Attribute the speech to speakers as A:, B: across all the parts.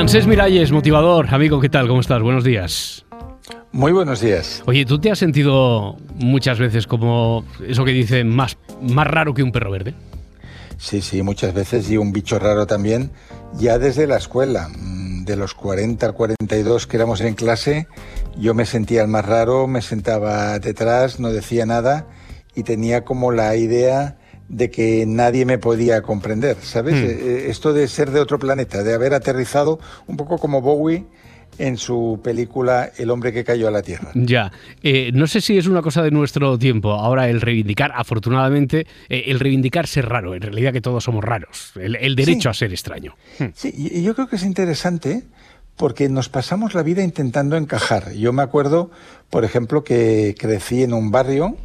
A: Francés Miralles, motivador. Amigo, ¿qué tal? ¿Cómo estás? Buenos días.
B: Muy buenos días.
A: Oye, ¿tú te has sentido muchas veces como eso que dicen más, más raro que un perro verde?
B: Sí, sí, muchas veces y un bicho raro también, ya desde la escuela. Mm, de los 40 al 42 que éramos en clase, yo me sentía el más raro, me sentaba detrás, no decía nada y tenía como la idea de que nadie me podía comprender, ¿sabes?
A: Hmm.
B: Eh, eh, Esto de ser de otro planeta, de haber aterrizado un poco como Bowie en su película El hombre que cayó a la Tierra.
A: Ya. Eh, no sé si es una cosa de nuestro tiempo. Ahora el reivindicar, afortunadamente, eh, el reivindicar ser raro. En realidad que todos somos raros. El, el derecho
B: Sí.
A: a ser extraño. Hmm.
B: Sí, y yo creo que es interesante porque nos pasamos la vida intentando encajar. Yo me acuerdo, por ejemplo, que crecí en un barrio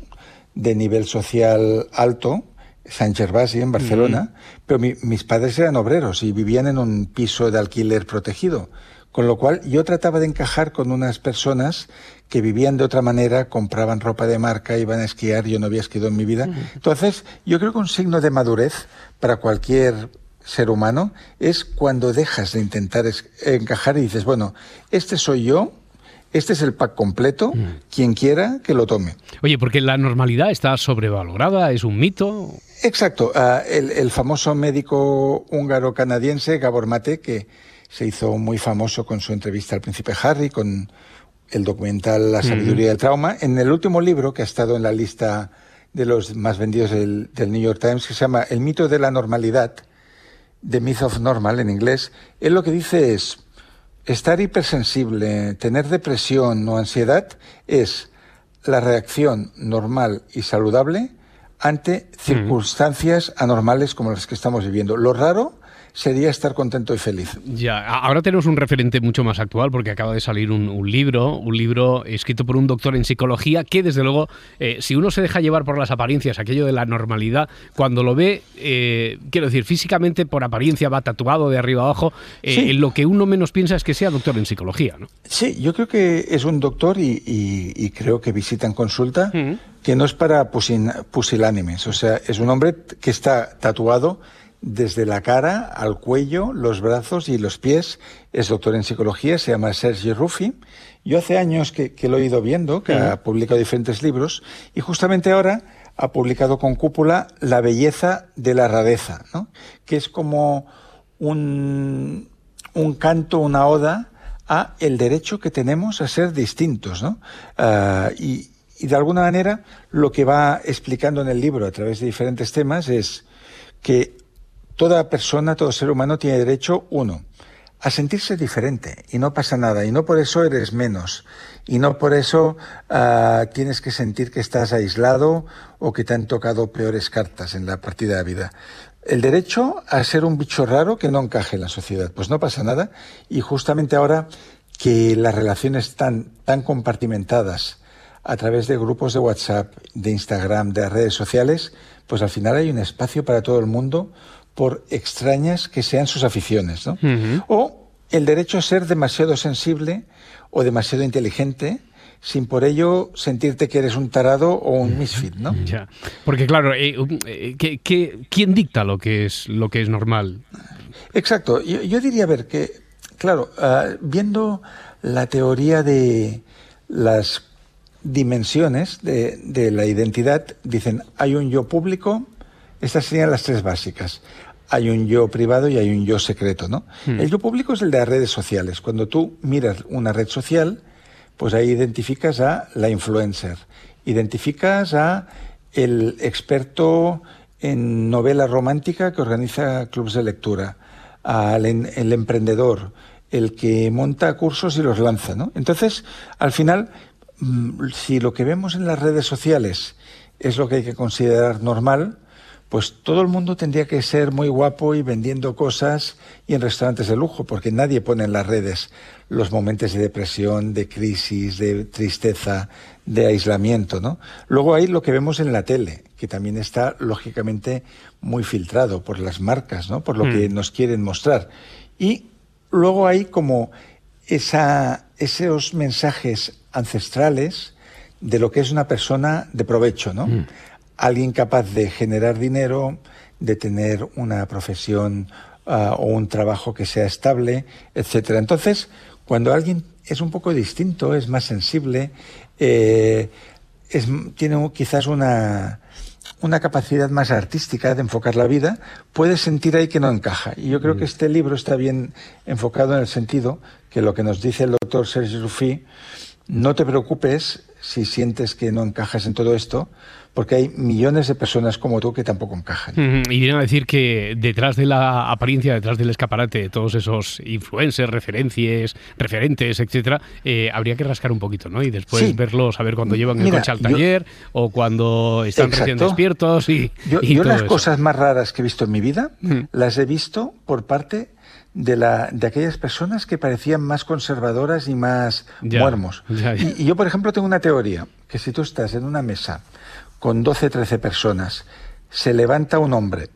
B: de nivel social alto, San Gervasi, en Barcelona, pero mi- mis padres eran obreros y vivían en un piso de alquiler protegido. Con lo cual yo trataba de encajar con unas personas que vivían de otra manera, compraban ropa de marca, iban a esquiar, yo no había esquiado en mi vida. Entonces, yo creo que un signo de madurez para cualquier ser humano es cuando dejas de intentar encajar y dices, bueno, este soy yo, este es el pack completo, quien quiera que lo tome.
A: Oye, porque la normalidad está sobrevalorada, es un mito.
B: Exacto. ah, el, el famoso médico húngaro-canadiense Gabor Mate, que se hizo muy famoso con su entrevista al príncipe Harry, con el documental La sabiduría del trauma, en el último libro que ha estado en la lista de los más vendidos del, del New York Times, que se llama El mito de la normalidad, The Myth of Normal en inglés, él lo que dice es, estar hipersensible, tener depresión o ansiedad es la reacción normal y saludable ante circunstancias anormales como las que estamos viviendo. Lo raro sería estar contento y feliz.
A: Ya, ahora tenemos un referente mucho más actual porque acaba de salir un, un libro, un libro escrito por un doctor en psicología que desde luego, eh, si uno se deja llevar por las apariencias, aquello de la normalidad, cuando lo ve, eh, quiero decir, físicamente por apariencia va tatuado de arriba abajo, eh,
B: Sí.
A: lo que uno menos piensa es que sea doctor en psicología, ¿no?
B: Sí, yo creo que es un doctor y, y- y creo que visita en consulta que no es para pusilánimes. O sea, es un hombre que está tatuado desde la cara al cuello, los brazos y los pies. Es doctor en psicología, se llama Sergi Ruffi. Yo hace años que, que lo he ido viendo, que ha publicado diferentes libros y justamente ahora ha publicado con cúpula La belleza de la rareza, ¿no? que es como un, un canto, una oda a el derecho que tenemos a ser distintos, ¿no? Ah, y, y de alguna manera lo que va explicando en el libro a través de diferentes temas es que toda persona, todo ser humano tiene derecho, uno, a sentirse diferente y no pasa nada y no por eso eres menos y no por eso ah, tienes que sentir que estás aislado o que te han tocado peores cartas en la partida de vida. El derecho a ser un bicho raro que no encaje en la sociedad, pues no pasa nada y justamente ahora que las relaciones están tan compartimentadas a través de grupos de WhatsApp, de Instagram, de redes sociales, pues al final hay un espacio para todo el mundo por extrañas que sean sus aficiones, ¿no? O el derecho a ser demasiado sensible o demasiado inteligente sin por ello sentirte que eres un tarado o un misfit, ¿no?
A: Ya. Porque claro, eh, um, eh, ¿qué- qué- quién dicta lo que es lo que es normal?
B: Exacto. Yo, yo diría, a ver, que, claro, ah, viendo la teoría de las dimensiones de, de la identidad, dicen, hay un yo público, estas serían las tres básicas. Hay un yo privado y hay un yo secreto, ¿no? El yo público es el de las redes sociales. Cuando tú miras una red social, pues ahí identificas a la influencer, identificas a el experto en novela romántica que organiza clubes de lectura, al el emprendedor, el que monta cursos y los lanza, ¿no? Entonces, al final, mm, si lo que vemos en las redes sociales es lo que hay que considerar normal, pues todo el mundo tendría que ser muy guapo y vendiendo cosas y en restaurantes de lujo, porque nadie pone en las redes los momentos de depresión, de crisis, de tristeza, de aislamiento, ¿no? Luego hay lo que vemos en la tele, que también está lógicamente muy filtrado por las marcas, ¿no? Por lo que nos quieren mostrar. Y luego hay como esa, esos mensajes ancestrales de lo que es una persona de provecho, ¿no? Alguien capaz de generar dinero, de tener una profesión ah, o un trabajo que sea estable, etcétera. Entonces, cuando alguien es un poco distinto, es más sensible, eh, tiene quizás una, una capacidad más artística de enfocar la vida, puede sentir ahí que no encaja. Y yo creo que mm. este libro está bien enfocado en el sentido que lo que nos dice el doctor Serge Rufi, no te preocupes si sientes que no encajas en todo esto, porque hay millones de personas como tú que tampoco encajan.
A: Y viene a decir que detrás de la apariencia, detrás del escaparate de todos esos influencers, referencias, referentes, etcétera, eh, habría que rascar un poquito, ¿no? Y después verlos, a ver cuando llevan el coche al taller o cuando están recién despiertos y.
B: Yo, y las cosas más raras que he visto en mi vida las he visto por parte de, la, de aquellas personas que parecían más conservadoras y más muermos. y yo, por ejemplo, tengo una teoría, que si tú estás en una mesa con 12, 13 personas, se levanta un hombre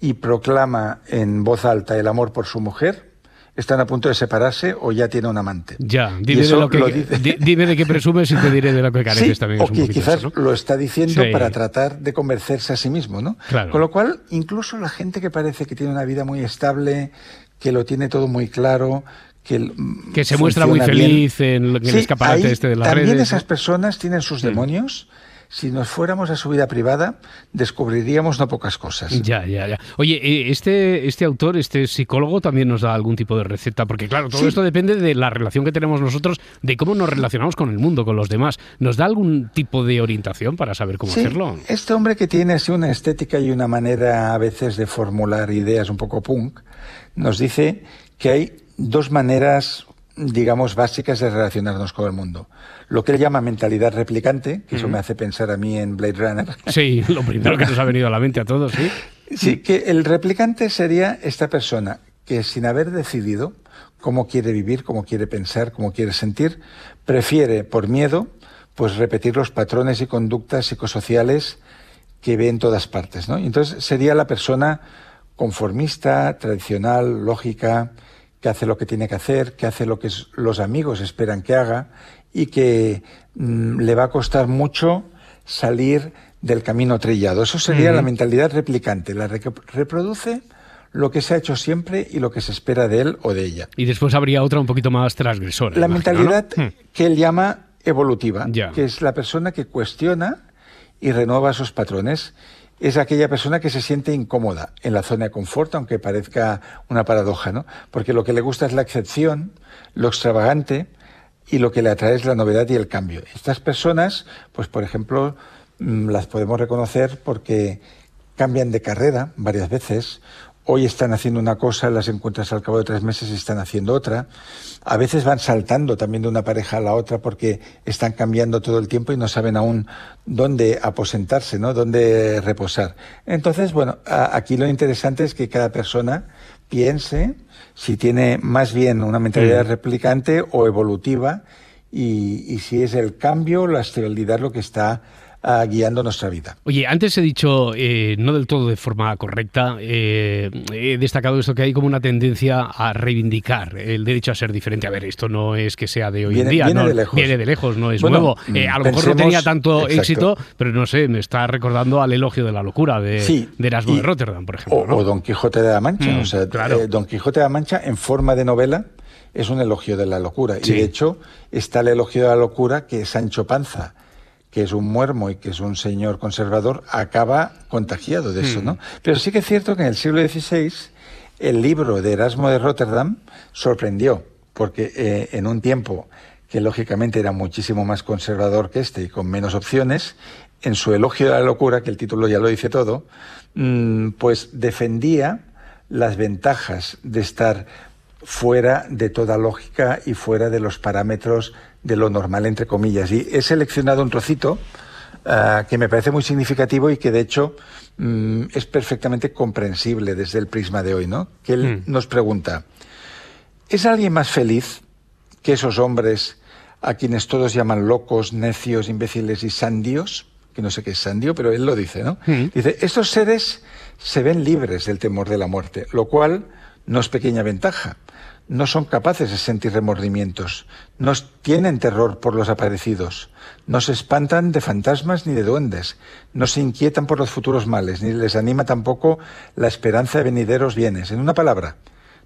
B: y proclama en voz alta el amor por su mujer, están a punto de separarse o ya tiene un amante.
A: Ya, dime, de, lo que, dime de qué presumes y te diré de lo que careces también.
B: O que quizás lo está diciendo para tratar de convencerse a sí mismo, ¿no? Con lo cual, incluso la gente que parece que tiene una vida muy estable, que lo tiene todo muy claro, que,
A: que se muestra muy feliz en, el escaparate este de las
B: también esas personas tienen sus demonios si nos fuéramos a su vida privada, descubriríamos no pocas cosas.
A: Ya, ya, ya. Oye, eh, este, este autor, este psicólogo, también nos da algún tipo de receta, porque claro, todo esto depende de la relación que tenemos nosotros, de cómo nos relacionamos con el mundo, con los demás. ¿Nos da algún tipo de orientación para saber cómo hacerlo?
B: Este hombre que tiene así una estética y una manera a veces de formular ideas un poco punk, nos dice que hay dos maneras digamos, básicas de relacionarnos con el mundo. Lo que él llama mentalidad replicante, que eso me hace pensar a mí en Blade Runner.
A: Sí, lo primero que nos ha venido a la mente a todos, sí.
B: Sí, que el replicante sería esta persona que sin haber decidido cómo quiere vivir, cómo quiere pensar, cómo quiere sentir, prefiere, por miedo, pues repetir los patrones y conductas psicosociales que ve en todas partes, ¿no? Entonces sería la persona conformista, tradicional, lógica, que hace lo que tiene que hacer, que hace lo que los amigos esperan que haga y que mm, le va a costar mucho salir del camino trillado. Eso sería la mentalidad replicante, la que reproduce lo que se ha hecho siempre y lo que se espera de él o de ella.
A: Y después habría otra un poquito más transgresora.
B: La mentalidad hmm. que él llama evolutiva, que es la persona que cuestiona y renueva esos patrones es aquella persona que se siente incómoda en la zona de confort, aunque parezca una paradoja, ¿no? Porque lo que le gusta es la excepción, lo extravagante y lo que le atrae es la novedad y el cambio. Estas personas, pues por ejemplo, mm, las podemos reconocer porque cambian de carrera varias veces Hoy están haciendo una cosa, las encuentras al cabo de tres meses y están haciendo otra. A veces van saltando también de una pareja a la otra porque están cambiando todo el tiempo y no saben aún dónde aposentarse, ¿no? Dónde reposar. Entonces, bueno, aquí lo interesante es que cada persona piense si tiene más bien una mentalidad mm. replicante o evolutiva y, y si es el cambio, la estabilidad lo que está guiando nuestra vida.
A: Oye, antes he dicho, eh, no del todo de forma correcta, eh, he destacado esto que hay como una tendencia a reivindicar el derecho a ser diferente. A ver, esto no es que sea de hoy en día,
B: viene
A: no,
B: de lejos.
A: viene de lejos, no es nuevo. Eh, a lo mejor no tenía tanto éxito, pero no sé, me está recordando al elogio de la locura de, Erasmo de Rotterdam, por ejemplo.
B: O, Don Quijote de la Mancha. Mm, o sea, Don Quijote de la Mancha en forma de novela es un elogio de la locura. Y de hecho está el elogio de la locura que Sancho Panza que es un muermo y que es un señor conservador, acaba contagiado de eso, ¿no? Hmm. Pero sí que es cierto que en el siglo XVI el libro de Erasmo de Rotterdam sorprendió, porque eh, en un tiempo que lógicamente era muchísimo más conservador que este y con menos opciones, en su elogio de la locura, que el título ya lo dice todo, mm, pues defendía las ventajas de estar fuera de toda lógica y fuera de los parámetros de lo normal, entre comillas. Y he seleccionado un trocito ah, que me parece muy significativo y que de hecho mm, es perfectamente comprensible desde el prisma de hoy, ¿no? Que él hmm. nos pregunta, ¿es alguien más feliz que esos hombres a quienes todos llaman locos, necios, imbéciles y sandios? Que no sé qué es sandio, pero él lo dice, ¿no? Hmm. Dice, estos seres se ven libres del temor de la muerte, lo cual no es pequeña ventaja. no son capaces de sentir remordimientos, no tienen terror por los aparecidos, no se espantan de fantasmas ni de duendes, no se inquietan por los futuros males, ni les anima tampoco la esperanza de venideros bienes. En una palabra,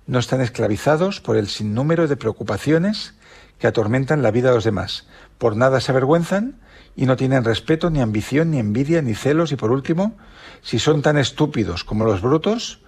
B: no están esclavizados por el sinnúmero de preocupaciones que atormentan la vida de los demás. Por nada se avergüenzan y no tienen respeto, ni ambición, ni envidia, ni celos, y por último, si son tan estúpidos como los brutos,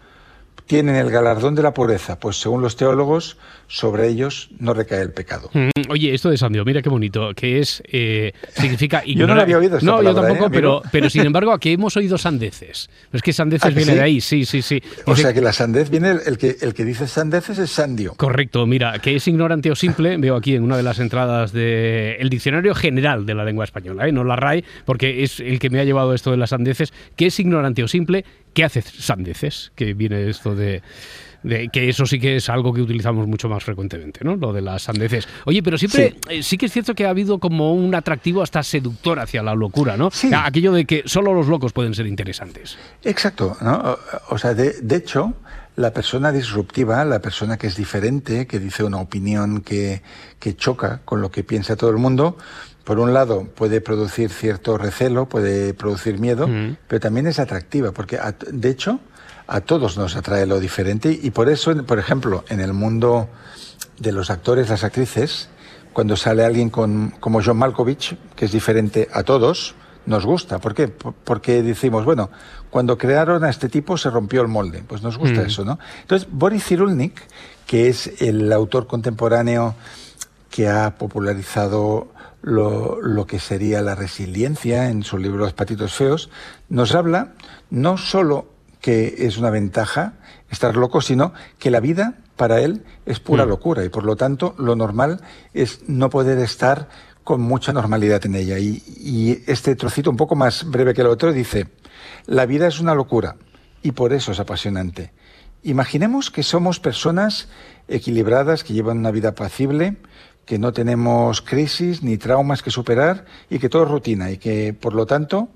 B: tienen el galardón de la pureza, pues según los teólogos, sobre ellos no recae el pecado.
A: Mm, oye, esto de Sandio, mira qué bonito, que es, eh, significa
B: Yo no lo había oído
A: No,
B: yo
A: tampoco,
B: ¿eh,
A: pero, pero sin embargo aquí hemos oído sandeces. Es que sandeces viene de ahí, sí, sí, sí.
B: O sea que la sandez viene, el, que, el que dice sandeces es Sandio.
A: Correcto, mira, que es ignorante o simple, veo aquí en una de las entradas del Diccionario General de la Lengua Española, ¿eh? no la RAE, porque es el que me ha llevado esto de las sandeces, que es ignorante o simple, ¿qué hace sandeces? Que viene esto de, que eso sí que es algo que utilizamos mucho más frecuentemente, ¿no? Lo de las sandeces. Oye, pero siempre eh, sí. que es cierto que ha habido como un atractivo hasta seductor hacia la locura, ¿no?
B: Sí.
A: Aquello de que solo los locos pueden ser interesantes.
B: Exacto, ¿no? O sea, de, de hecho, la persona disruptiva, la persona que es diferente, que dice una opinión que, que choca con lo que piensa todo el mundo, por un lado puede producir cierto recelo, puede producir miedo, pero también es atractiva, porque de hecho a todos nos atrae lo diferente y por eso, por ejemplo, en el mundo de los actores, las actrices, cuando sale alguien con, como John Malkovich, que es diferente a todos, nos gusta. ¿Por qué? Porque decimos, bueno, cuando crearon a este tipo se rompió el molde. Pues nos gusta eso, ¿no? Entonces, Boris Cyrulnik, que es el autor contemporáneo que ha popularizado lo, lo, que sería la resiliencia en su libro Los patitos feos, nos habla no solo que es una ventaja estar loco, sino que la vida para él es pura mm. locura y por lo tanto lo normal es no poder estar con mucha normalidad en ella. Y, y este trocito un poco más breve que el otro dice, la vida es una locura y por eso es apasionante. Imaginemos que somos personas equilibradas, que llevan una vida apacible, que no tenemos crisis ni traumas que superar y que todo es rutina y que, por lo tanto,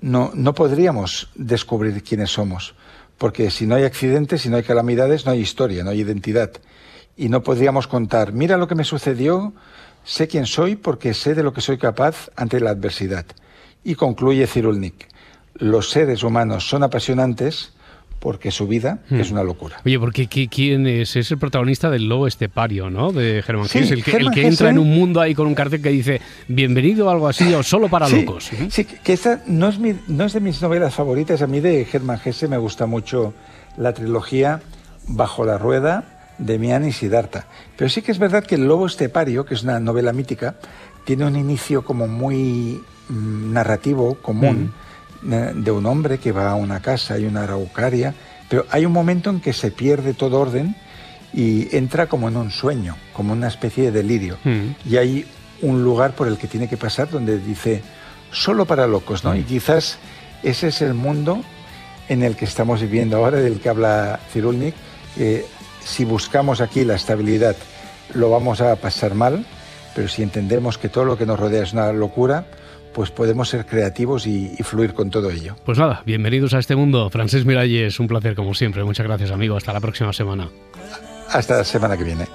B: no, no podríamos descubrir quiénes somos. Porque si no hay accidentes, si no hay calamidades, no hay historia, no hay identidad. Y no podríamos contar, mira lo que me sucedió, sé quién soy porque sé de lo que soy capaz ante la adversidad. Y concluye Cirulnik, los seres humanos son apasionantes porque su vida es hmm. una locura.
A: Oye, porque ¿quién es? Es el protagonista del lobo estepario, ¿no? De Germán sí, el que, el que entra en un mundo ahí con un cartel que dice bienvenido o algo así, o solo para locos.
B: Sí, que esta no es, no es de mis novelas favoritas. A mí de Germán Gese me gusta mucho la trilogía Bajo la Rueda de Mian y Siddhartha. Pero sí que es verdad que El Lobo Estepario, que es una novela mítica, tiene un inicio como muy mm, narrativo, común. Hmm de un hombre que va a una casa, hay una araucaria, pero hay un momento en que se pierde todo orden y entra como en un sueño, como una especie de delirio. Mm. Y hay un lugar por el que tiene que pasar donde dice, solo para locos, ¿no? Y quizás ese es el mundo en el que estamos viviendo ahora, del que habla Cirulnik, que si buscamos aquí la estabilidad lo vamos a pasar mal, pero si entendemos que todo lo que nos rodea es una locura, pues podemos ser creativos y, fluir con todo ello.
A: Pues nada, bienvenidos a este mundo. Francés Miralles, un placer como siempre. Muchas gracias, amigo. Hasta la próxima semana.
B: Hasta la semana que viene.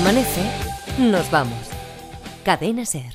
C: Amanece, nos vamos. Cadena Ser.